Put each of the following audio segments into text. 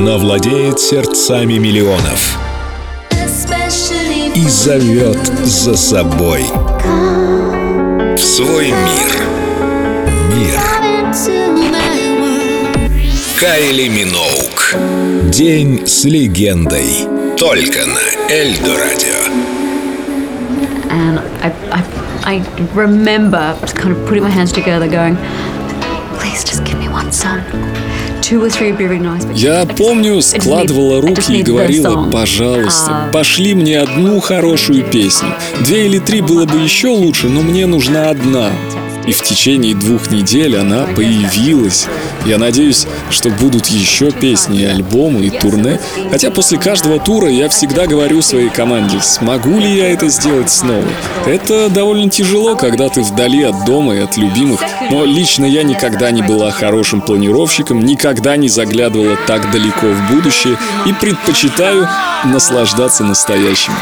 Она владеет сердцами миллионов и зовет за собой в свой мир. Мир. Кайли Миноук. День с легендой. Только на Эльдо Радио. I remember just kind of putting my hands together, going, please just give me one son. Я помню, складывала руки и говорила, пожалуйста, пошли мне одну хорошую песню. Две или три было бы еще лучше, но мне нужна одна. И в течение двух недель она появилась. Я надеюсь, что будут еще песни, и альбомы, и турне. Хотя после каждого тура я всегда говорю своей команде, смогу ли я это сделать снова. Это довольно тяжело, когда ты вдали от дома и от любимых. Но лично я никогда не была хорошим планировщиком, никогда не заглядывала так далеко в будущее и предпочитаю наслаждаться настоящим.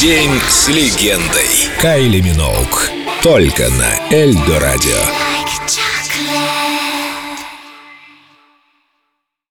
День с легендой. Кайли Миноук. Только на Эльдо Радио.